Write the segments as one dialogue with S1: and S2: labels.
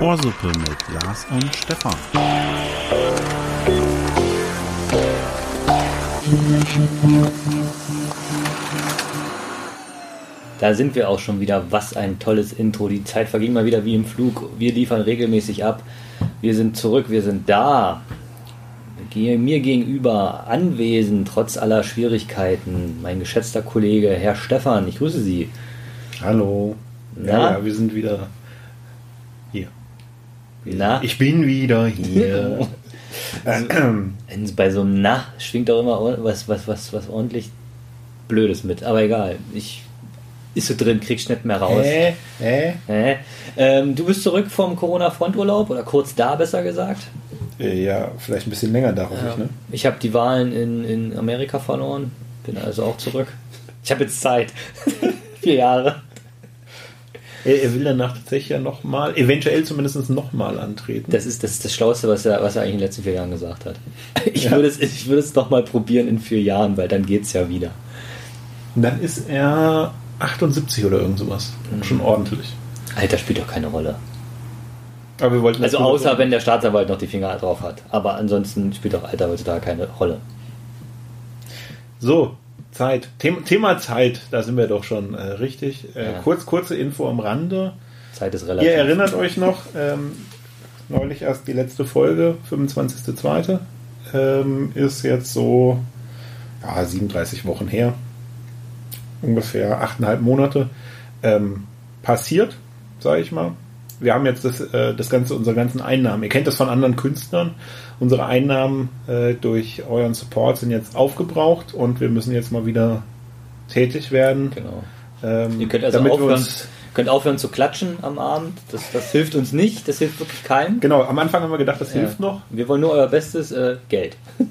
S1: Ohrsuppe mit Lars und Stefan.
S2: Da sind wir auch schon wieder. Was ein tolles Intro. Die Zeit verging mal wieder wie im Flug. Wir liefern regelmäßig ab. Wir sind zurück, wir sind da. Mir gegenüber anwesend, trotz aller Schwierigkeiten, mein geschätzter Kollege Herr Stefan. Ich grüße Sie.
S3: Hallo.
S2: Na?
S3: Ja, wir sind wieder hier.
S2: Na?
S3: Ich bin wieder hier.
S2: Es bei so einem Na schwingt auch immer was, was, was, was ordentlich Blödes mit. Aber egal. Ich ist so drin, kriegst nicht mehr raus.
S3: Hä? Hä?
S2: Hä? Ähm, du bist zurück vom Corona-Fronturlaub oder kurz da, besser gesagt.
S3: Äh, Ja, vielleicht ein bisschen länger da, hoffe ich, ne?
S2: Ich habe die Wahlen in, in Amerika verloren, bin also auch zurück. Ich habe jetzt Zeit. Vier Jahre.
S3: Er, er will danach tatsächlich ja nochmal, eventuell zumindest nochmal antreten.
S2: Das ist das, ist das Schlauste, was er, was er eigentlich in den letzten vier Jahren gesagt hat. Ich
S3: Ja.
S2: würde es, ich würde es noch mal probieren in vier Jahren, weil dann geht's ja wieder.
S3: Dann ist er 78 oder irgend sowas.
S2: Mhm.
S3: Schon ordentlich.
S2: Alter spielt doch keine Rolle.
S3: Aber wir wollten
S2: Also außer wenn der Staatsanwalt noch die Finger drauf hat. Aber ansonsten spielt doch Alter heutzutage keine Rolle.
S3: So, Zeit. Thema, Thema Zeit, da sind wir doch schon äh, richtig. Äh,
S2: Ja.
S3: kurz, kurze Info am Rande.
S2: Zeit ist relativ.
S3: Ihr erinnert euch noch, ähm, neulich erst die letzte Folge, 25.02. Ähm, ist jetzt so ja, 37 Wochen her. Ungefähr 8,5 Monate. Ähm, passiert, sage ich mal. Wir haben jetzt das, äh, das Ganze, unsere ganzen Einnahmen. Ihr kennt das von anderen Künstlern. Unsere Einnahmen äh, durch euren Support sind jetzt aufgebraucht und wir müssen jetzt mal wieder tätig werden.
S2: Genau.
S3: Ähm,
S2: Ihr könnt also aufhören, könnt aufhören zu klatschen am Abend. Das, das hilft uns nicht. Das hilft wirklich keinem.
S3: Genau, am Anfang haben wir gedacht, das
S2: Ja.
S3: hilft noch.
S2: Wir wollen nur euer bestes äh, Geld.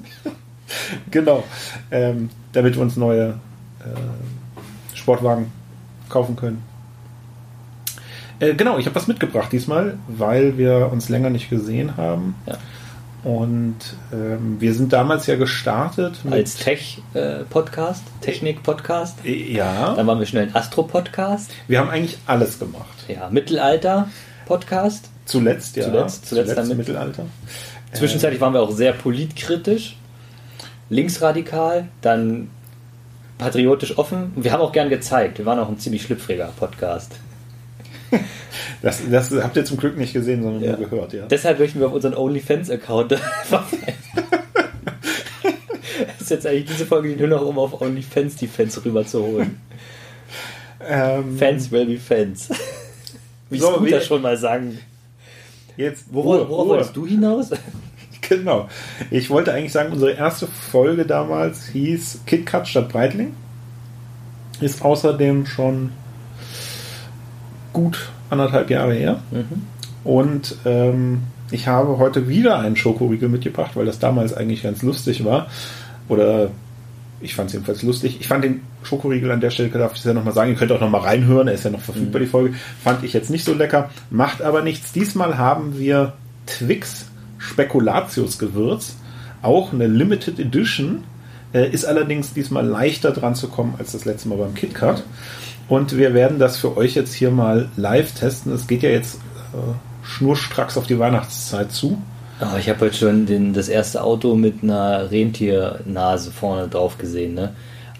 S3: Genau. Ähm, damit wir uns neue äh, Sportwagen kaufen können. Äh, genau, ich habe was mitgebracht diesmal, weil wir uns länger nicht gesehen haben.
S2: Ja.
S3: Und ähm, wir sind damals ja gestartet.
S2: Als Tech-Podcast, Technik-Podcast.
S3: Äh, ja,
S2: Dann waren wir schnell ein Astro-Podcast.
S3: wir haben eigentlich alles gemacht.
S2: Ja, Mittelalter-Podcast.
S3: Zuletzt, ja.
S2: Zuletzt- zuletzt damit.
S3: Mittelalter.
S2: Zwischenzeitlich waren wir auch sehr politkritisch, linksradikal, dann patriotisch offen. Wir haben auch gern gezeigt. Wir waren auch ein ziemlich schlüpfriger Podcast.
S3: Das, das habt ihr zum Glück nicht gesehen, sondern
S2: Ja.
S3: nur gehört, ja.
S2: Deshalb möchten wir auf unseren OnlyFans-Account verweisen. Das ist jetzt eigentlich diese Folge, die nur noch um auf OnlyFans die Fans rüberzuholen.
S3: Ähm,
S2: Fans will be Fans. Wie
S3: So,
S2: Scooter
S3: wie-
S2: schon mal sagen.
S3: Jetzt,
S2: Worauf, worauf wolltest du hinaus?
S3: Genau. Ich wollte eigentlich sagen, unsere erste Folge damals hieß KitKat statt Breitling. Ist außerdem schon gut anderthalb Jahre her.
S2: Mhm.
S3: Und ähm, ich habe heute wieder einen Schokoriegel mitgebracht, weil das damals eigentlich ganz lustig war. Oder ich fand es jedenfalls lustig. Ich fand den Schokoriegel an der Stelle, darf ich es ja nochmal sagen, ihr könnt auch nochmal reinhören, er ist ja noch verfügbar, die Folge. Fand ich jetzt nicht so lecker, macht aber nichts. Diesmal haben wir Twix Spekulatius Gewürz, auch eine Limited Edition, äh, ist allerdings diesmal leichter dran zu kommen als das letzte Mal beim KitKat. Und wir werden das für euch jetzt hier mal live testen. Es geht ja jetzt äh, schnurstracks auf die Weihnachtszeit zu.
S2: Oh, ich habe heute schon den, das erste Auto mit einer Rentiernase vorne drauf gesehen. Ne?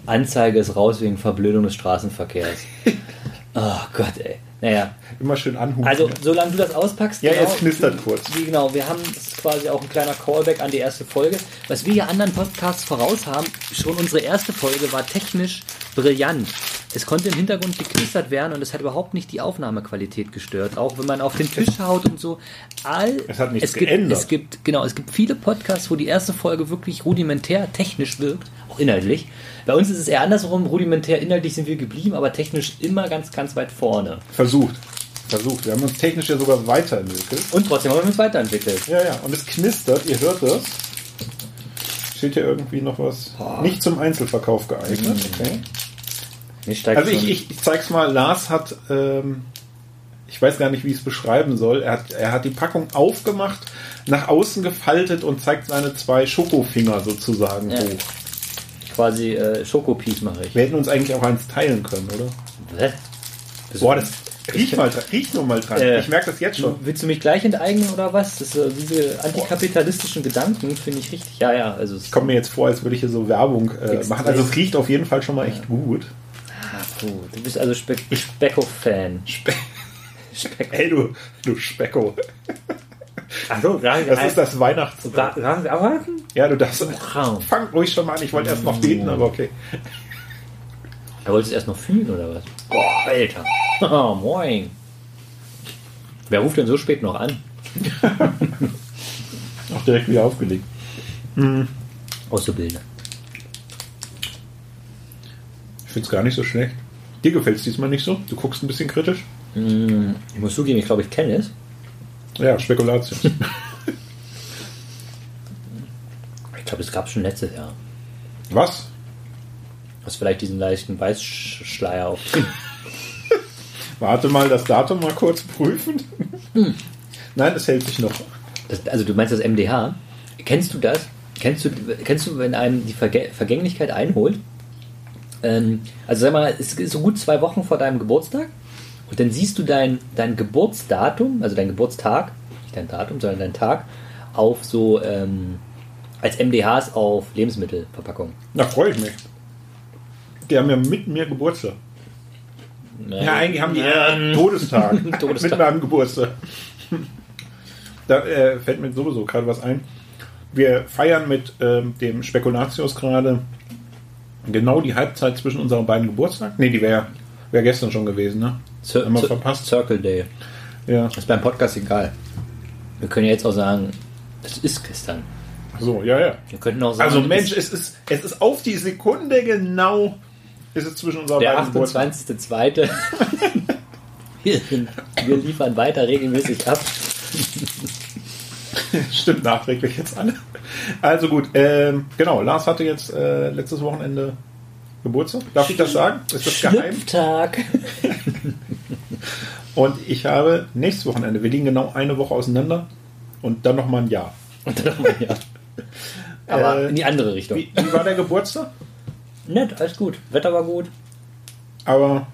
S2: Anzeige ist raus wegen Verblödung des Straßenverkehrs. oh Gott, ey. Naja,
S3: Immer schön anhupen.
S2: also solange du das auspackst.
S3: Ja, jetzt knistert kurz.
S2: Wie, genau, wir haben, das ist quasi auch ein kleiner Callback an die erste Folge. Was wir ja anderen Podcasts voraus haben, schon unsere erste Folge war technisch brillant. Es konnte im Hintergrund geknistert werden und es hat überhaupt nicht die Aufnahmequalität gestört. Auch wenn man auf den Tisch haut und so. All,
S3: Es hat nichts
S2: es gibt,
S3: geändert.
S2: Es gibt, genau, es gibt viele Podcasts, wo die erste Folge wirklich rudimentär technisch wirkt, auch inhaltlich. Bei uns ist es eher andersrum, rudimentär inhaltlich sind wir geblieben, aber technisch immer ganz, ganz weit vorne.
S3: Versucht. Versucht. Wir haben uns technisch ja sogar weiterentwickelt.
S2: Und trotzdem haben wir uns weiterentwickelt.
S3: Ja, ja. Und es knistert, ihr hört das. Steht hier irgendwie noch was? Nicht zum Einzelverkauf geeignet. Okay.
S2: Mir steigt
S3: Also ich, ich, ich zeig's mal. Lars hat, ähm, ich weiß gar nicht, wie ich es beschreiben soll. Er hat, er hat die Packung aufgemacht, nach außen gefaltet und zeigt seine zwei Schokofinger sozusagen
S2: Ja.
S3: hoch.
S2: Quasi äh, Schokopies mache ich.
S3: Wir hätten uns eigentlich auch eins teilen können, oder?
S2: Was?
S3: Boah, das riech mal, dran- riech nur mal dran.
S2: Äh,
S3: ich merke das jetzt schon.
S2: Willst du mich gleich enteignen oder was? Das, äh, diese antikapitalistischen Gedanken finde ich richtig. Ja, ja, also es
S3: Kommt mir jetzt vor, als würde ich hier so Werbung äh, machen. Also es riecht auf jeden Fall schon mal echt gut.
S2: Puh, du bist also Spe Specko-Fan.
S3: Spe
S2: Specko.
S3: Ey, du, du Specko.
S2: Achso,
S3: Das ist das Weihnachts...
S2: Sagen wir arbeiten?
S3: Ja, du darfst...
S2: Raum.
S3: Fang ruhig schon mal an. Ich wollte erst noch beten, aber okay.
S2: Da wolltest du erst noch fühlen oder was? Boah, Alter. Oh, moin. Wer ruft denn so spät noch an?
S3: Auch direkt wieder aufgelegt.
S2: Auszubildende.
S3: Ich finde es gar nicht so schlecht. Dir gefällt es diesmal nicht so? Du guckst ein bisschen kritisch?
S2: Ich muss zugeben, ich glaube, ich kenne es.
S3: Ja, Spekulation.
S2: Ich glaube, das gab es schon letztes Jahr.
S3: Was?
S2: Was vielleicht diesen leichten Weißschleier auf.
S3: Warte mal, das Datum mal kurz prüfen. Nein, es hält sich noch.
S2: Das, also du meinst das MDH? Kennst du das? Kennst du, kennst du, wenn einem die Verge Vergänglichkeit einholt? Ähm, also sag mal, es ist so gut zwei Wochen vor deinem Geburtstag und dann siehst du dein, dein Geburtsdatum, also dein Geburtstag, nicht dein Datum, sondern dein Tag, auf so ähm, als MDHs auf Lebensmittelverpackungen.
S3: Da freue ich mich. Die haben ja mit mir Geburtstag. Ja, eigentlich haben die eher Todestag.
S2: Todestag.
S3: mit meinem Geburtstag. Da äh, fällt mir sowieso gerade was ein. Wir feiern mit ähm, dem Spekulatius gerade genau die Halbzeit zwischen unseren beiden Geburtstagen. Ne, die wäre wär gestern schon gewesen, ne?
S2: Cir Cir-
S3: verpasst?
S2: Circle Day.
S3: Ja.
S2: Das ist beim Podcast egal. Wir können ja jetzt auch sagen, es ist gestern.
S3: So, ja, ja.
S2: Wir könnten auch sagen,
S3: Also Mensch, es ist, es ist auf die Sekunde genau, ist es zwischen unseren
S2: der
S3: beiden Geburtstagen.
S2: 28.2. wir, wir liefern weiter regelmäßig ab.
S3: Stimmt nachträglich jetzt alle. Also gut, ähm, genau, Lars hatte jetzt äh, letztes Wochenende Geburtstag. Darf ich das sagen? Ist das geheim?
S2: Schlüpftag.
S3: Und ich habe nächstes Wochenende, wir liegen genau eine Woche auseinander und dann nochmal ein Jahr.
S2: Und dann nochmal ja. Aber
S3: Äh,
S2: in die andere Richtung.
S3: Wie, wie war der Geburtstag?
S2: Nett, alles gut. Wetter war gut.
S3: Aber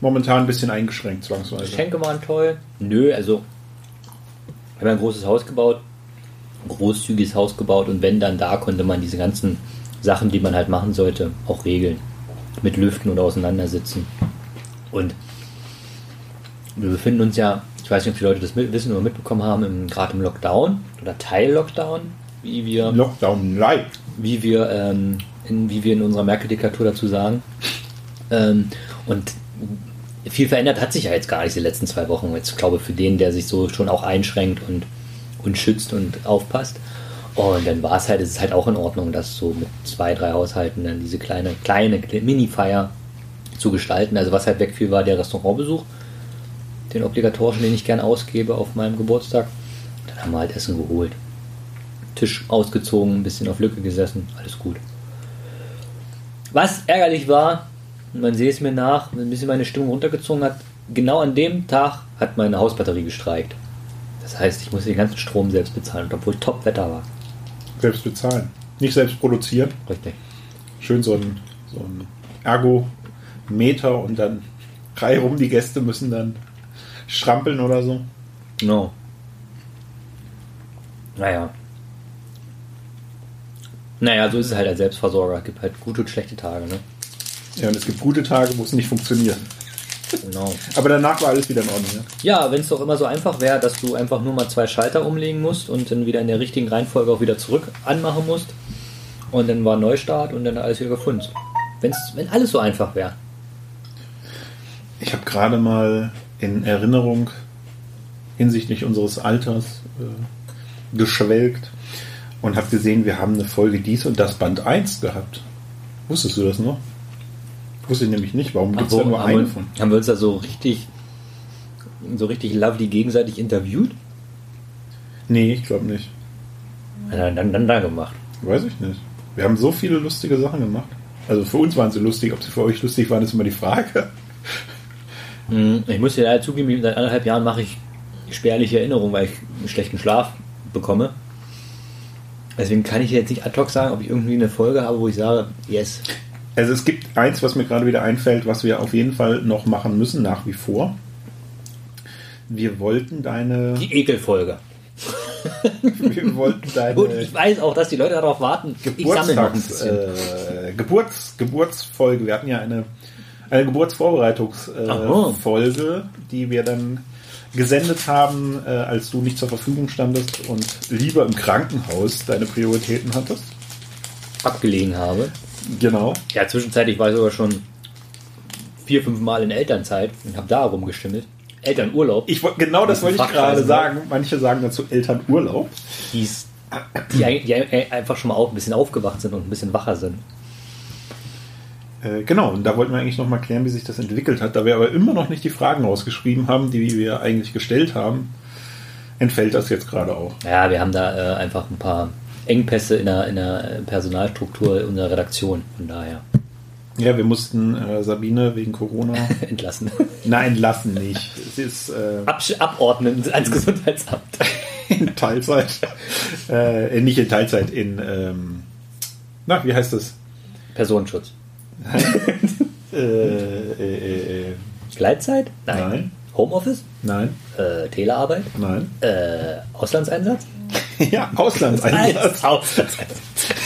S3: momentan ein bisschen eingeschränkt, zwangsweise.
S2: Geschenke waren toll. Nö, also wir haben ein großes Haus gebaut, ein großzügiges Haus gebaut und wenn dann da konnte man diese ganzen Sachen, die man halt machen sollte, auch regeln. Mit Lüften oder auseinandersitzen. Und wir befinden uns ja, ich weiß nicht, ob die Leute das mit, wissen oder mitbekommen haben, gerade im Lockdown oder Teil-Lockdown, wie wir
S3: Lockdown live.
S2: wie wir, ähm, in, wie wir in unserer Merkel-Diktatur dazu sagen. Ähm, und viel verändert hat sich ja jetzt gar nicht die letzten zwei Wochen. Jetzt glaube für den, der sich so schon auch einschränkt und, und schützt und aufpasst. Und dann war es halt, es ist halt auch in Ordnung, das so mit zwei, drei Haushalten dann diese kleine, kleine Mini-Feier zu gestalten. Also was halt wegfiel, war der Restaurantbesuch, den obligatorischen, den ich gern ausgebe auf meinem Geburtstag. Dann haben wir halt Essen geholt. Tisch ausgezogen, ein bisschen auf Lücke gesessen, alles gut. Was ärgerlich war, man sehe es mir nach, ein bisschen meine Stimmung runtergezogen hat, genau an dem Tag hat meine Hausbatterie gestreikt. Das heißt, ich musste den ganzen Strom selbst bezahlen, obwohl Top-Wetter war.
S3: Selbst bezahlen. Nicht selbst produzieren.
S2: Richtig.
S3: Schön so ein, so ein Ergometer und dann reihum die Gäste müssen dann strampeln oder so.
S2: No. Naja. Naja, so ist es halt als Selbstversorger. Es gibt halt gute und schlechte Tage, ne?
S3: Ja, und es gibt gute Tage, wo es nicht funktioniert.
S2: Genau.
S3: Aber danach war alles wieder in Ordnung. Ne?
S2: Ja, wenn es doch immer so einfach wäre, dass du einfach nur mal zwei Schalter umlegen musst und dann wieder in der richtigen Reihenfolge auch wieder zurück anmachen musst. Und dann war Neustart und dann alles wieder gefunden. Wenn's, wenn alles so einfach wäre.
S3: Ich habe gerade mal in Erinnerung hinsichtlich unseres Alters äh, geschwelgt und habe gesehen, wir haben eine Folge dies und das Band 1 gehabt. Wusstest du das noch? Wusste ich nämlich nicht. Warum gibt es da nur
S2: haben,
S3: eine
S2: wir,
S3: von?
S2: haben wir uns da so richtig, so richtig lovely gegenseitig interviewt?
S3: Nee, ich glaube nicht.
S2: Dann, dann, dann da gemacht.
S3: Weiß ich nicht. Wir haben so viele lustige Sachen gemacht. Also für uns waren sie lustig. Ob sie für euch lustig waren, ist immer die Frage.
S2: Hm, Ich muss dir leider zugeben, seit anderthalb Jahren mache ich spärliche Erinnerungen, weil ich einen schlechten Schlaf bekomme. Deswegen kann ich jetzt nicht ad hoc sagen, ob ich irgendwie eine Folge habe, wo ich sage, yes.
S3: Also es gibt eins, was mir gerade wieder einfällt, was wir auf jeden Fall noch machen müssen, nach wie vor. Wir wollten deine.
S2: Die Ekelfolge.
S3: wir wollten deine.
S2: Und ich weiß auch, dass die Leute darauf warten.
S3: Geburtstags, äh, Geburts, Geburtsfolge. Wir hatten ja eine, eine Geburtsvorbereitungsfolge, äh, die wir dann gesendet haben, äh, als du nicht zur Verfügung standest und lieber im Krankenhaus deine Prioritäten hattest.
S2: abgelegen habe.
S3: Genau.
S2: Ja, zwischenzeitlich war ich sogar schon vier, fünf Mal in Elternzeit und habe da rumgestimmelt. Elternurlaub,
S3: Ich genau das wollte ich gerade
S2: ne?
S3: sagen. Manche sagen dazu Elternurlaub.
S2: die's, die, die ein- einfach schon mal auch ein bisschen aufgewacht sind und ein bisschen wacher sind.
S3: Äh, genau, und da wollten wir eigentlich noch mal klären, wie sich das entwickelt hat. Da wir aber immer noch nicht die Fragen rausgeschrieben haben, die wir eigentlich gestellt haben, entfällt das jetzt gerade auch.
S2: Ja, wir haben da äh, einfach ein paar Engpässe in der, in der Personalstruktur unserer Redaktion. Von daher
S3: Ja, wir mussten äh, Sabine wegen Corona.
S2: entlassen.
S3: Nein, lassen nicht. Es ist äh,
S2: Absch abordnen ans Gesundheitsamt.
S3: in Teilzeit. Äh, nicht in Teilzeit, in. Ähm, na, wie heißt das?
S2: Personenschutz.
S3: Äh, äh, äh, äh,
S2: Gleitzeit?
S3: Nein.
S2: Homeoffice?
S3: nein,
S2: Äh, Telearbeit?
S3: nein.
S2: Äh, Auslandseinsatz?
S3: ja, Auslandseinsatz.
S2: Auslandseinsatz.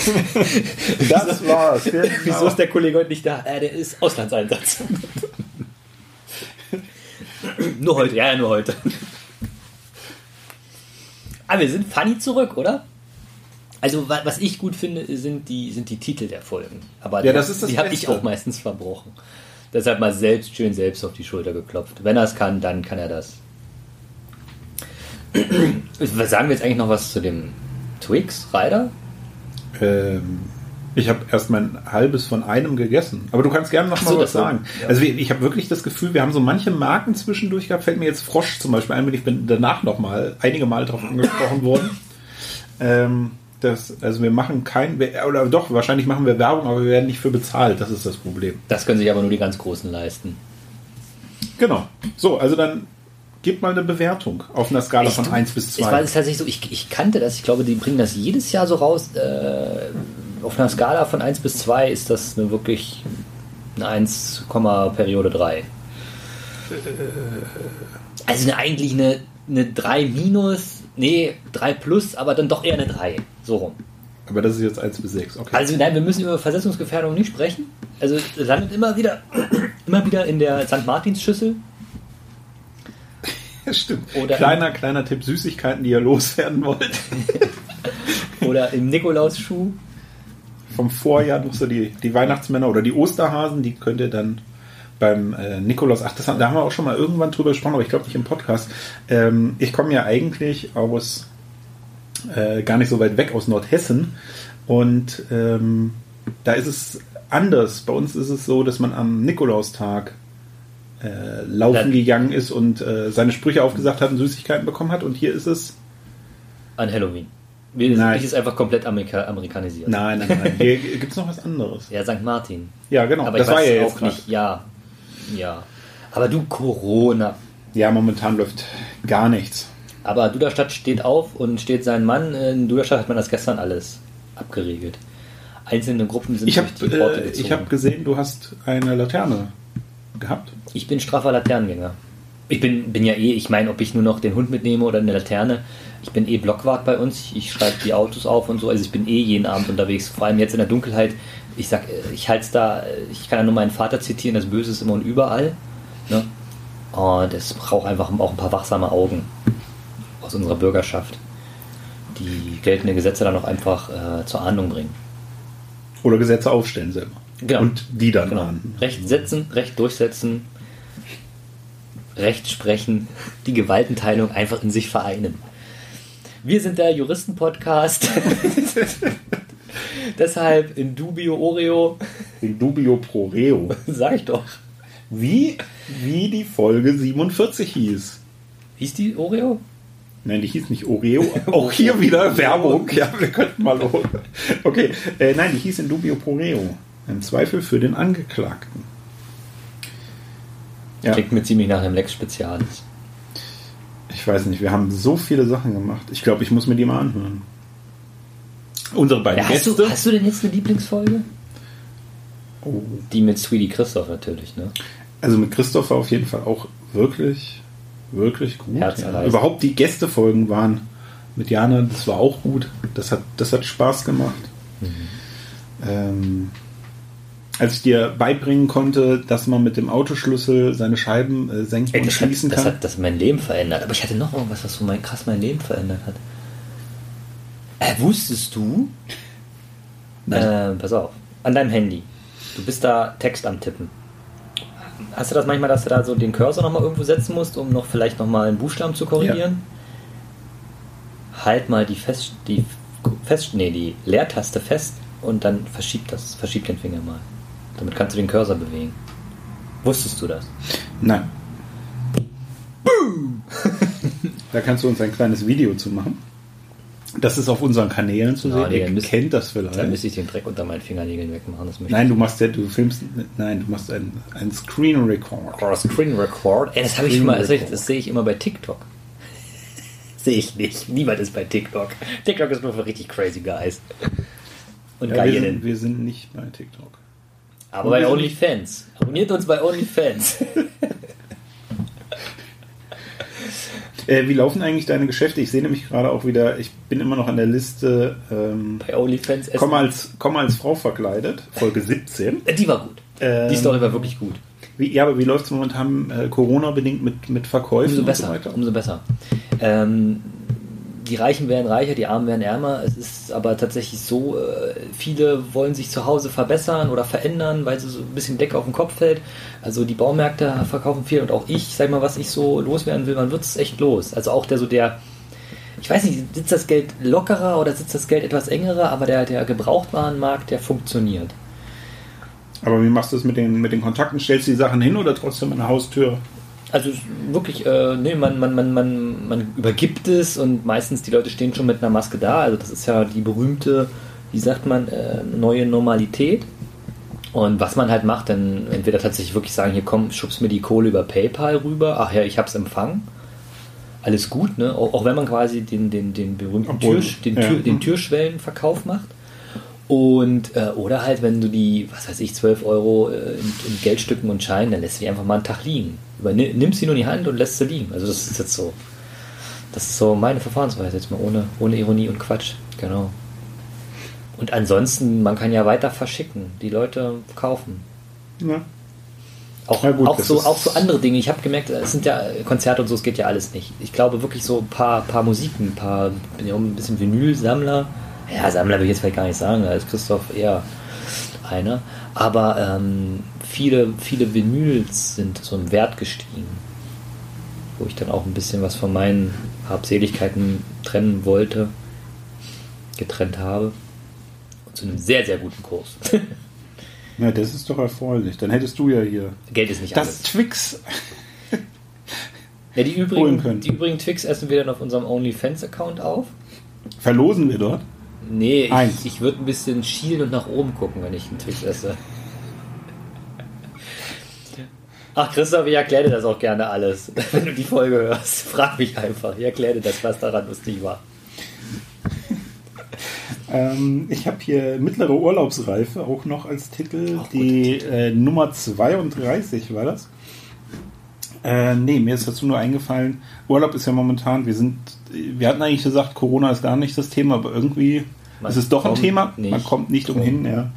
S3: Das war's.
S2: Wieso ist der Kollege heute nicht da? Äh, der ist Auslandseinsatz. nur heute, ja, ja, nur heute. Aber wir sind funny zurück, oder? Also, wa- was ich gut finde, sind die, sind die Titel der Folgen. Aber
S3: Ja,
S2: die,
S3: das das
S2: die habe ich auch meistens verbrochen. Deshalb mal selbst schön selbst auf die Schulter geklopft. Wenn er es kann, dann kann er das. Was Sagen wir jetzt eigentlich noch was zu dem Twix Rider?
S3: Ähm, ich habe erst mein halbes von einem gegessen. Aber du kannst gerne noch
S2: Ach
S3: mal
S2: so,
S3: was
S2: so.
S3: sagen.
S2: Ja.
S3: Also wir- ich habe wirklich das Gefühl, wir haben so manche Marken zwischendurch gehabt. Fällt mir jetzt Frosch zum Beispiel ein, weil ich bin danach noch mal einige Mal darauf angesprochen worden. Ähm, das, also wir machen kein, oder doch, wahrscheinlich machen wir Werbung, aber wir werden nicht für bezahlt. Das ist das Problem.
S2: Das können sich aber nur die ganz Großen leisten.
S3: Genau. So, also dann gib mal eine Bewertung auf einer Skala
S2: Echt?
S3: von 1 bis
S2: Ich
S3: 2.
S2: weiß es tatsächlich so, ich, ich kannte das, ich glaube, die bringen das jedes Jahr so raus. Äh, auf einer Skala von 1 bis 2 ist das eine wirklich eine 1, Periode 3. Also eine, eigentlich eine, eine 3 minus, nee, 3 plus, aber dann doch eher eine 3. So rum.
S3: Aber das ist jetzt 1 bis 6. Okay.
S2: Also nein, wir müssen über Versetzungsgefährdung nicht sprechen. Also es landet immer wieder, immer wieder in der St. Martins-Schüssel.
S3: Stimmt.
S2: Oder-
S3: kleiner, kleiner Tipp, Süßigkeiten, die ihr loswerden wollt.
S2: Oder im Nikolausschuh.
S3: vom Vorjahr noch so die, die Weihnachtsmänner oder die Osterhasen, die könnt ihr dann beim äh, Nikolaus, ach, das, haben- da haben wir auch schon mal irgendwann drüber gesprochen, aber ich glaube nicht im Podcast. Ähm, ich komme ja eigentlich aus äh, gar nicht so weit weg aus Nordhessen und ähm, da ist es anders. Bei uns ist es so, dass man am Nikolaustag äh, laufen
S2: Ja.
S3: gegangen ist und äh, seine Sprüche aufgesagt hat und Süßigkeiten bekommen hat und hier ist es
S2: An Halloween. Wir
S3: Nein.
S2: ist einfach komplett Amerika amerikanisiert.
S3: Nein, nein, nein. Hier gibt es noch was anderes.
S2: Ja, St. Martin.
S3: Ja, genau.
S2: Aber
S3: das war ja jetzt
S2: auch
S3: grad.
S2: nicht. Ja, ja. Aber du Corona.
S3: Ja, momentan läuft gar nichts.
S2: Aber Duderstadt steht auf und steht sein Mann. In Duderstadt hat man das gestern alles abgeregelt. Einzelne Gruppen sind
S3: Ich habe
S2: durch die Porte
S3: äh,
S2: gezogen.
S3: ich hab gesehen, du hast eine Laterne gehabt.
S2: Ich bin straffer Laternengänger. Ich bin, bin ja eh, ich meine, ob ich nur noch den Hund mitnehme oder eine Laterne. Ich bin eh Blockwart bei uns. Ich schreibe die Autos auf und so. Also ich bin eh jeden Abend unterwegs. Vor allem jetzt in der Dunkelheit. Ich sag, äh, ich halte da, äh, ich kann ja nur meinen Vater zitieren, das Böse ist immer und überall. Ne? Und es braucht einfach auch ein paar wachsame Augen aus unserer Bürgerschaft, die geltende Gesetze dann auch einfach äh, zur Ahndung bringen.
S3: Oder Gesetze aufstellen selber.
S2: Genau.
S3: Und die dann
S2: Genau.
S3: ahnden.
S2: Recht setzen, Recht durchsetzen, Recht sprechen, die Gewaltenteilung einfach in sich vereinen. Wir sind der Juristen-Podcast. Deshalb in dubio oreo,
S3: In dubio pro reo.
S2: sag ich doch.
S3: Wie, wie die Folge 47 hieß.
S2: Hieß die Oreo?
S3: Nein, die hieß nicht Oreo. Auch hier wieder Werbung. Ja, wir könnten mal. Okay, äh, nein, die hieß in dubio pro reo. Im Zweifel für den Angeklagten. Ja,
S2: Klingt mir ziemlich nach einem Lex Spezialis.
S3: ich weiß nicht, wir haben so viele Sachen gemacht. Ich glaube, ich muss mir die mal anhören. Unsere beiden
S2: Ja, hast,
S3: Gäste.
S2: du, hast du denn jetzt eine Lieblingsfolge?
S3: oh.
S2: Die mit Sweetie Christoph natürlich, ne?
S3: Also mit Christoph war auf jeden Fall auch wirklich, wirklich gut.
S2: Herzerreißend.
S3: Überhaupt die Gästefolgen waren mit Jana, das war auch gut. Das hat, das hat Spaß gemacht.
S2: Mhm.
S3: Ähm, als ich dir beibringen konnte, dass man mit dem Autoschlüssel seine Scheiben äh, senken
S2: Ey,
S3: und
S2: das, hat,
S3: schließen
S2: das
S3: kann.
S2: hat das hat mein Leben verändert. Aber ich hatte noch irgendwas, was so mein, krass mein Leben verändert hat. Äh, wusstest du? Äh, pass auf. An deinem Handy. Du bist da Text am Tippen. Hast du das manchmal, dass du da so den Cursor nochmal irgendwo setzen musst, um noch vielleicht nochmal einen Buchstaben zu korrigieren? Halt mal die fest, die fest, nee, die Leertaste fest und dann verschieb das, verschieb den Finger mal. Damit kannst du den Cursor bewegen. Wusstest du das?
S3: Nein. da kannst du uns ein kleines Video zu machen. Das ist auf unseren Kanälen zu
S2: Ja,
S3: sehen.
S2: nee,
S3: Ihr
S2: dann müsst-
S3: kennt das
S2: Dann
S3: vielleicht.
S2: müsste ich den Dreck unter meinen Fingernägeln wegmachen. Das
S3: Nein, du machst ja, du filmst, nein, du machst ein, ein Screen Record.
S2: Oder Screen Record. Ey, das habe ich mal, das, das sehe ich immer bei TikTok. sehe ich nicht. Niemand ist bei TikTok. TikTok ist nur für richtig crazy guys. Und
S3: Ja, wir, sind,
S2: Geilen.
S3: wir sind nicht bei TikTok.
S2: Aber bei
S3: wir sind-
S2: OnlyFans. Abonniert uns bei OnlyFans.
S3: Äh, wie laufen eigentlich deine Geschäfte? Ich sehe nämlich gerade auch wieder, ich bin immer noch an der Liste, ähm,
S2: bei OnlyFans
S3: komm, als, komm als Frau verkleidet, Folge 17.
S2: Äh, Die war gut.
S3: Ähm,
S2: Die Story war wirklich gut.
S3: Wie, ja, aber wie läuft es momentan äh, Corona-bedingt mit, mit Verkäufen
S2: Umso
S3: und
S2: besser.
S3: so weiter?
S2: Umso besser. Ähm, die Reichen werden reicher, die Armen werden ärmer. Es ist aber tatsächlich so, äh, viele wollen sich zu Hause verbessern oder verändern, weil sie so ein bisschen Deck auf den Kopf fällt. Also die Baumärkte verkaufen viel und auch ich, sag mal, was ich so loswerden will, man wird es echt los. Also auch der so der, ich weiß nicht, sitzt das Geld lockerer oder sitzt das Geld etwas engerer, aber der, der Gebrauchtwarenmarkt, der funktioniert.
S3: Aber wie machst du es mit den, mit den Kontakten? Stellst du die Sachen hin oder trotzdem an der Haustür?
S2: Also wirklich, äh, nee, man, man, man, man, man übergibt es und meistens die Leute stehen schon mit einer Maske da. Also das ist ja die berühmte, wie sagt man, äh, neue Normalität. Und was man halt macht, dann entweder tatsächlich wirklich sagen, hier komm, schubst mir die Kohle über PayPal rüber, ach ja, ich hab's empfangen. Alles gut, ne? Auch, auch wenn man quasi den, den, den berühmten
S3: Obwohl,
S2: Tür, den,
S3: ja.
S2: Tür, den Türschwellenverkauf macht. Und, äh, oder halt, wenn du die, was weiß ich, 12 Euro äh, in, in Geldstücken und Scheinen, dann lässt du die einfach mal einen Tag liegen. Übernimm, nimmst sie nur in die Hand und lässt sie liegen. Also das ist jetzt so. Das ist so meine Verfahrensweise jetzt mal ohne, ohne Ironie und Quatsch. Genau. Und ansonsten, man kann ja weiter verschicken. Die Leute kaufen.
S3: Ja.
S2: Auch,
S3: Ja, gut,
S2: auch, so, auch so andere Dinge. Ich habe gemerkt, es sind ja Konzerte und so, es geht ja alles nicht. Ich glaube wirklich so ein paar, paar Musiken, ein paar, bin ja auch ein bisschen Vinyl-Sammler. Ja, Sammler will ich jetzt vielleicht gar nicht sagen, da ist Christoph eher einer. Aber ähm, viele, viele Vinyls sind so im Wert gestiegen. Wo ich dann auch ein bisschen was von meinen Habseligkeiten trennen wollte, getrennt habe. Und zu einem sehr, sehr guten Kurs.
S3: ja, das ist doch erfreulich. Dann hättest du ja hier
S2: Geld ist nicht
S3: das
S2: alles.
S3: Twix.
S2: Ja, die übrigen, die übrigen Twix essen wir dann auf unserem OnlyFans-Account auf.
S3: Verlosen wir dort.
S2: Nee,
S3: Eins.
S2: ich, ich würde ein bisschen schielen und nach oben gucken, wenn ich einen Twix esse. Ach, Christoph, ich erkläre dir das auch gerne alles. Wenn du die Folge hörst, frag mich einfach. Ich erkläre dir das, was daran lustig war.
S3: Ähm, ich habe hier mittlere Urlaubsreife auch noch als Titel.
S2: Auch
S3: die äh, Nummer 32 war das. Äh, nee, mir ist dazu nur eingefallen, Urlaub ist ja momentan, wir sind, wir hatten eigentlich gesagt, Corona ist gar nicht das Thema, aber irgendwie
S2: Man
S3: ist es doch ein Thema.
S2: nicht
S3: Man kommt nicht umhin, ja.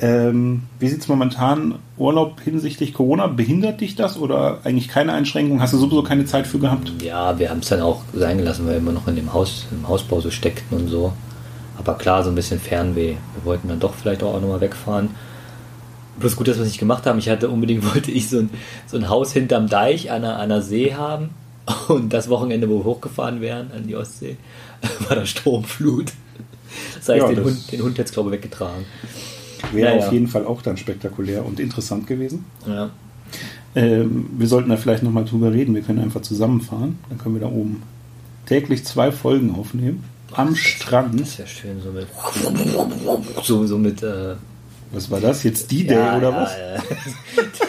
S3: Ähm, wie sieht es momentan Urlaub hinsichtlich Corona? Behindert dich das oder eigentlich keine Einschränkung? Hast du sowieso keine Zeit für gehabt?
S2: Ja, wir haben es dann auch sein gelassen, weil wir immer noch in dem Haus, im Hausbau so steckten und so. Aber klar, so ein bisschen Fernweh. Wir wollten dann doch vielleicht auch nochmal wegfahren. Bloß gut, dass wir es nicht gemacht haben. Ich hatte unbedingt, wollte ich so ein, so ein Haus hinterm Deich an einer, an einer See haben. Und das Wochenende, wo wir hochgefahren wären an die Ostsee, war da Sturmflut. Das heißt,
S3: Ja,
S2: den,
S3: das-
S2: Hund, den Hund jetzt, glaube ich, weggetragen.
S3: Wäre
S2: Ja,
S3: auf
S2: ja.
S3: jeden Fall auch dann spektakulär und interessant gewesen.
S2: Ja.
S3: Ähm, wir sollten da vielleicht nochmal drüber reden. Wir können einfach zusammenfahren. Dann können wir da oben täglich zwei Folgen aufnehmen. Am Strand.
S2: Das wäre schön, so mit. So, so mit. Äh,
S3: Was war das? Jetzt D-Day
S2: ja,
S3: oder
S2: ja,
S3: was?
S2: äh.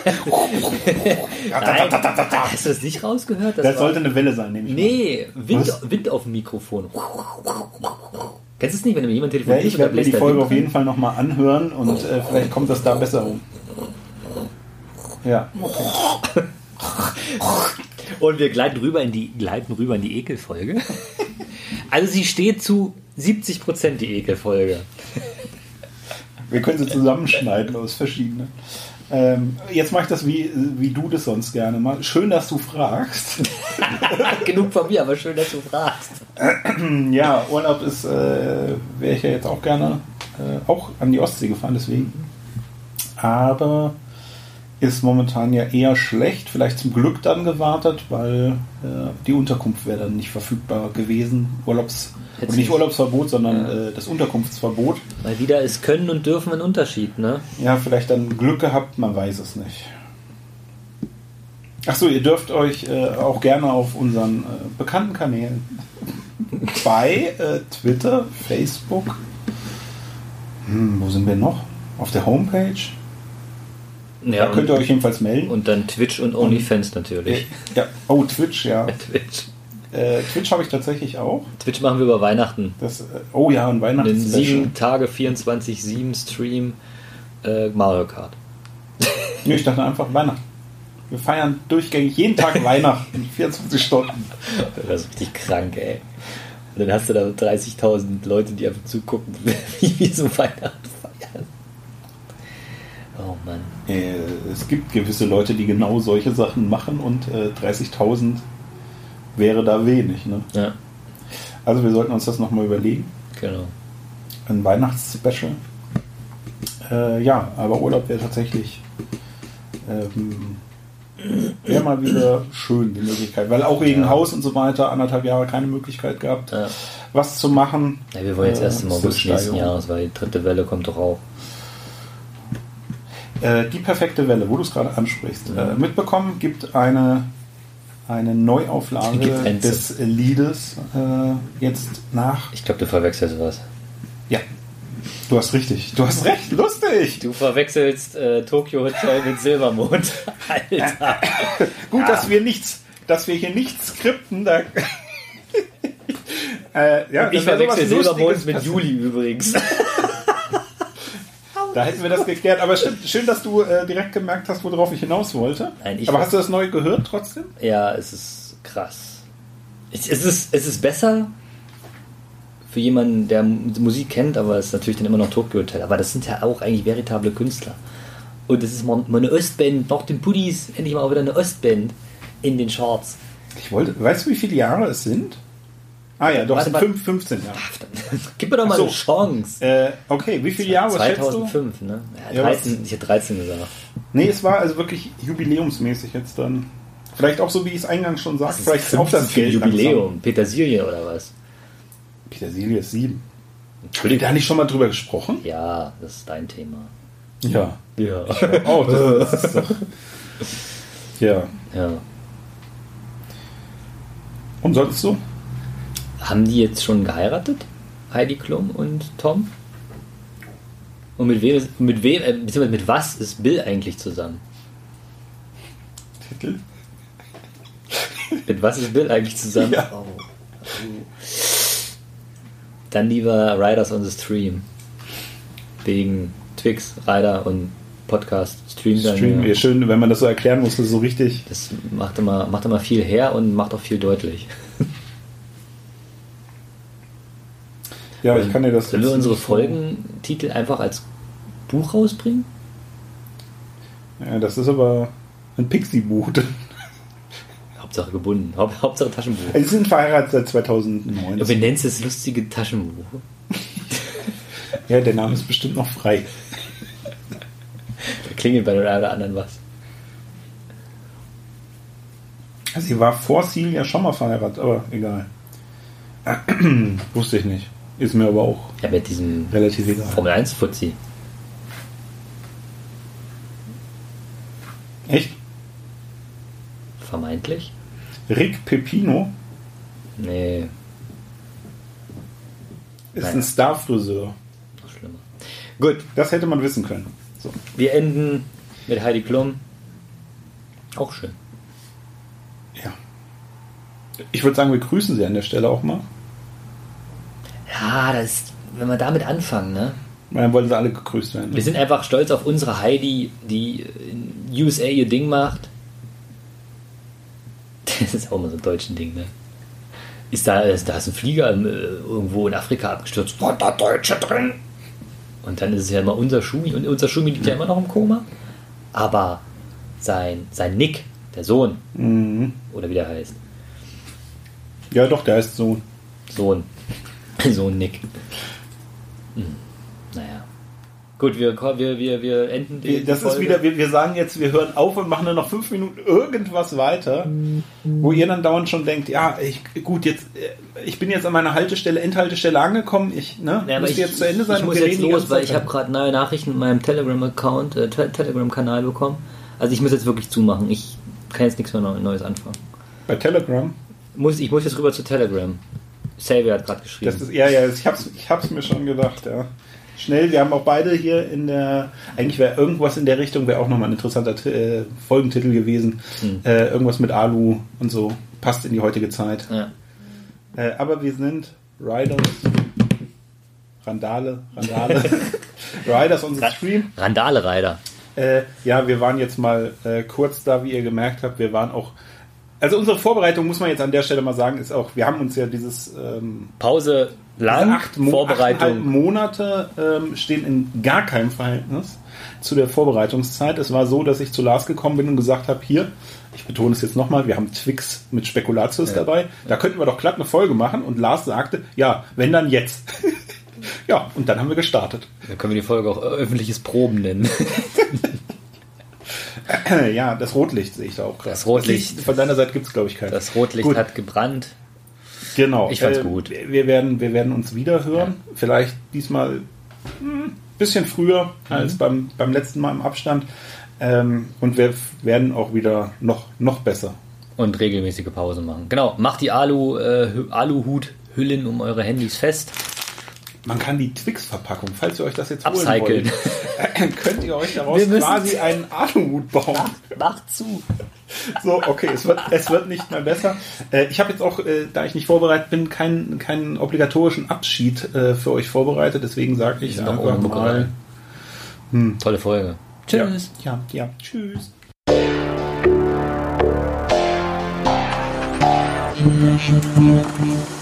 S2: Nein, hast du das nicht rausgehört?
S3: Das
S2: war-
S3: sollte eine Welle sein, nehme ich
S2: Nee, Wind? Wind auf dem Mikrofon. Kennst du es nicht, wenn mit jemandem
S3: Ja, ich werde mir die Folge auf jeden
S2: Fall.
S3: Fall nochmal anhören und äh, vielleicht kommt das da besser rum. Ja, okay.
S2: Und wir gleiten rüber in die, gleiten rüber in die Ekelfolge. Also sie steht zu 70% die Ekelfolge.
S3: Wir können sie zusammenschneiden aus verschiedenen. Ähm, jetzt mache ich das, wie, wie du das sonst gerne mal. Schön, dass du fragst.
S2: Genug von mir, aber schön, dass du fragst.
S3: Ja, Urlaub ist, äh, wäre ich ja jetzt auch gerne äh, auch an die Ostsee gefahren, deswegen. Aber ist momentan ja eher schlecht, vielleicht zum Glück dann gewartet, weil äh, die Unterkunft wäre dann nicht verfügbar gewesen. Urlaubs,
S2: Hätt's
S3: oder nicht. Urlaubsverbot, sondern
S2: Ja.
S3: äh, das Unterkunftsverbot.
S2: Mal wieder ist Können und Dürfen ein Unterschied, ne?
S3: Ja, vielleicht dann Glück gehabt, man weiß es nicht. Achso, ihr dürft euch äh, auch gerne auf unseren äh, bekannten Kanälen bei äh, Twitter, Facebook, hm, wo sind wir noch? Auf der Homepage.
S2: Ja,
S3: da könnt ihr euch jedenfalls melden.
S2: und dann Twitch und OnlyFans natürlich.
S3: ja, oh, Twitch, ja.
S2: Twitch.
S3: Äh, Twitch habe ich tatsächlich auch.
S2: Twitch machen wir über Weihnachten.
S3: Das, äh, oh ja, ein
S2: Den
S3: Weihnachts
S2: 7 Tage 24-7 Stream äh, Mario Kart.
S3: Nee, ich dachte einfach Weihnachten. Wir feiern durchgängig jeden Tag Weihnachten, 24 Stunden.
S2: Das ist richtig krank, ey. Und dann hast du da 30.000 Leute, die einfach zugucken, wie wir so Weihnachten feiern. Oh Mann.
S3: Äh, es gibt gewisse Leute, die genau solche Sachen machen und äh, 30.000 wäre da wenig. Ne?
S2: Ja,
S3: Also wir sollten uns das nochmal überlegen.
S2: genau.
S3: Ein Weihnachtsspecial. Äh, ja, aber Urlaub wäre tatsächlich ähm, wäre mal wieder schön, die Möglichkeit. Weil auch wegen
S2: Ja.
S3: Haus und so weiter anderthalb Jahre keine Möglichkeit gehabt,
S2: Ja.
S3: was zu machen.
S2: Ja, wir wollen jetzt
S3: Äh,
S2: erst im August nächsten. Jahres, weil die dritte Welle kommt doch auch.
S3: Äh, die perfekte Welle, wo du es gerade ansprichst. Äh, mitbekommen gibt eine, eine Neuauflage des Liedes äh, jetzt nach.
S2: Ich glaube, du verwechselst was.
S3: Ja, du hast richtig. Du hast recht, lustig.
S2: Du verwechselst äh, Tokyo Hotel mit Silbermond. Alter.
S3: Gut, dass wir nichts, dass wir hier nichts skripten. Da äh, ja,
S2: ich verwechsel Silbermond mit. Juli übrigens.
S3: Da hätten wir das geklärt. Aber schön, schön dass du äh, direkt gemerkt hast, worauf ich hinaus wollte.
S2: Nein, ich
S3: Aber hast du das neu gehört trotzdem?
S2: Ja, es ist krass. Es es ist, es ist besser für jemanden, der Musik kennt, aber es ist natürlich dann immer noch Hotel. Aber das sind ja auch eigentlich veritable Künstler. Und es ist mal, mal eine Ostband, nach den Puddies, endlich mal wieder eine Ostband in den Charts.
S3: Ich wollte, weißt du, wie viele Jahre es sind? Ah ja, doch, es
S2: Warte
S3: sind
S2: mal.
S3: fünf, 15 Jahre.
S2: Gib mir doch mal
S3: so.
S2: eine Chance.
S3: Äh, okay, wie viele Jahre was schätzt du?
S2: 2005, ne? Ja,
S3: Ja,
S2: 13, ich hätte 13 gesagt.
S3: Nee, es war also wirklich jubiläumsmäßig jetzt dann. Vielleicht auch so, wie ich es eingangs schon sagte, vielleicht auch
S2: für
S3: Geld
S2: Jubiläum? Petersilie oder was?
S3: langsam. Petersilie ist sieben. Haben wir
S2: Entschuldigung.
S3: da nicht schon mal drüber gesprochen?
S2: Ja, das ist dein Thema.
S3: Ja.
S2: Ja.
S3: Oh, das, das ist doch. Ja.
S2: ja.
S3: Und sonst so?
S2: Haben die jetzt schon geheiratet? Heidi Klum und Tom? Und mit wem, ist, mit wem, äh, beziehungsweise mit was ist Bill eigentlich zusammen?
S3: Titel?
S2: Mit was ist Bill eigentlich zusammen?
S3: Ja.
S2: Oh. Dann lieber Riders on the Stream. Wegen Twix, Rider und Podcast Stream dann.
S3: Stream,
S2: ja.
S3: ja. schön, wenn man das so erklären muss, das ist so richtig.
S2: Das macht immer, macht immer viel her und macht auch viel deutlich.
S3: Ja, ich kann dir das
S2: Sollen wir unsere Folgentitel einfach als Buch rausbringen?
S3: Ja, das ist aber ein Pixie-Buch.
S2: Hauptsache gebunden. Haupt, Hauptsache Taschenbuch.
S3: Sie sind verheiratet seit 2009.
S2: Ja, wir nennen es das lustige Taschenbuch.
S3: Ja, der Name ist bestimmt noch frei.
S2: Da klingelt bei der oder anderen was.
S3: Sie war vor Celia schon mal verheiratet, aber egal. Wusste ich nicht. Ist mir aber auch
S2: Ja, mit diesem
S3: relativ egal.
S2: Formel 1 Fuzzi.
S3: Echt?
S2: Vermeintlich?
S3: Rick Pepino
S2: Nee,
S3: ist
S2: Naja.
S3: ein Starfriseur.
S2: noch schlimmer. Gut,
S3: Das hätte man wissen können. So.
S2: wir enden mit Heidi Klum. Auch schön.
S3: Ja. Ich würde sagen, wir grüßen Sie an der Stelle auch mal.
S2: Ja, das ist, wenn wir damit anfangen, ne?
S3: Dann wollen sie alle gegrüßt werden.
S2: Wir sind einfach stolz auf unsere Heidi, die in USA ihr Ding macht. Das ist auch immer so ein deutschen Ding, ne? Ist da, ist, da ist ein Flieger äh, irgendwo in Afrika abgestürzt, war da Deutsche drin? Und dann ist es ja immer unser Schumi, und unser Schumi liegt ja immer noch im Koma. Aber sein, sein Nick, der Sohn,
S3: Mhm.
S2: oder wie der heißt,
S3: Ja, doch, der heißt so.
S2: Sohn. Sohn Nick. Hm. Naja. Gut, wir, wir, wir, wir enden die
S3: Das ist
S2: Folge.
S3: wieder, wir, wir sagen jetzt, wir hören auf und machen nur noch fünf Minuten irgendwas weiter, wo ihr dann dauernd schon denkt, ja, ich, gut, jetzt, äh, ich bin jetzt an meiner Haltestelle, Endhaltestelle angekommen, ich, ne,
S2: Ja,
S3: müsste
S2: ich,
S3: jetzt zu Ende sein
S2: ich
S3: und
S2: muss jetzt los, weil ich habe gerade neue Nachrichten in meinem Telegram-Account, äh, Te- Telegram-Kanal bekommen. Also ich muss jetzt wirklich zumachen. Ich kann jetzt nichts mehr Neu- Neues anfangen.
S3: Bei Telegram,
S2: Muss, ich muss jetzt rüber zu Telegram. Xavier hat gerade geschrieben.
S3: das ist, ja, ja, ich hab's, ich hab's mir schon gedacht, ja. Schnell, wir haben auch beide hier in der, eigentlich wäre irgendwas in der Richtung, wäre auch nochmal ein interessanter äh, Folgentitel gewesen.
S2: Hm.
S3: Äh, irgendwas mit Alu und so, passt in die heutige Zeit.
S2: ja.
S3: Äh, aber wir sind Riders. Randale, Randale. Riders on the
S2: Ra-
S3: Stream.
S2: Randale-Reiter.
S3: Äh, ja, wir waren jetzt mal äh, kurz da, wie ihr gemerkt habt. Wir waren auch. Also unsere Vorbereitung, muss man jetzt an der Stelle mal sagen, ist auch, wir haben uns ja dieses ähm,
S2: Pause lang,
S3: acht
S2: Vorbereitung.
S3: Monate ähm, stehen in gar keinem Verhältnis zu der Vorbereitungszeit. Es war so, dass ich zu Lars gekommen bin und gesagt habe, hier, ich betone es jetzt nochmal, wir haben Twix mit Spekulatius
S2: Ja.
S3: dabei. Da könnten wir doch glatt eine Folge machen. Und Lars sagte, ja, wenn dann jetzt. ja, und dann haben wir gestartet.
S2: Da können wir die Folge auch öffentliches Proben nennen.
S3: ja, das Rotlicht sehe ich da auch gerade.
S2: Das Rotlicht.
S3: Licht- Von deiner Seite gibt es, glaube ich, keins.
S2: Das Rotlicht
S3: Gut.
S2: hat gebrannt.
S3: Genau.
S2: Ich fand's
S3: Äh,
S2: gut.
S3: Wir werden, wir werden uns wieder hören. Vielleicht diesmal ein bisschen früher
S2: Mhm.
S3: als beim, beim letzten Mal im Abstand. Ähm, und wir werden auch wieder noch, noch besser.
S2: Und regelmäßige Pause machen. Genau, macht die Alu, äh, Hü- Aluhut-Hüllen um eure Handys fest.
S3: Man kann die Twix-Verpackung, falls ihr euch das jetzt
S2: Upcyclen.
S3: holen wollt, könnt ihr euch daraus quasi einen Aluhut bauen.
S2: Macht zu.
S3: So, okay, es wird, es wird nicht mehr besser. Äh, ich habe jetzt auch, äh, da ich nicht vorbereitet bin, keinen, keinen obligatorischen Abschied äh, für euch vorbereitet. Deswegen sage ich einfach mal...
S2: rein. Tolle Folge. Tschüss.
S3: Ja, ja, ja. Tschüss.
S4: Thank you.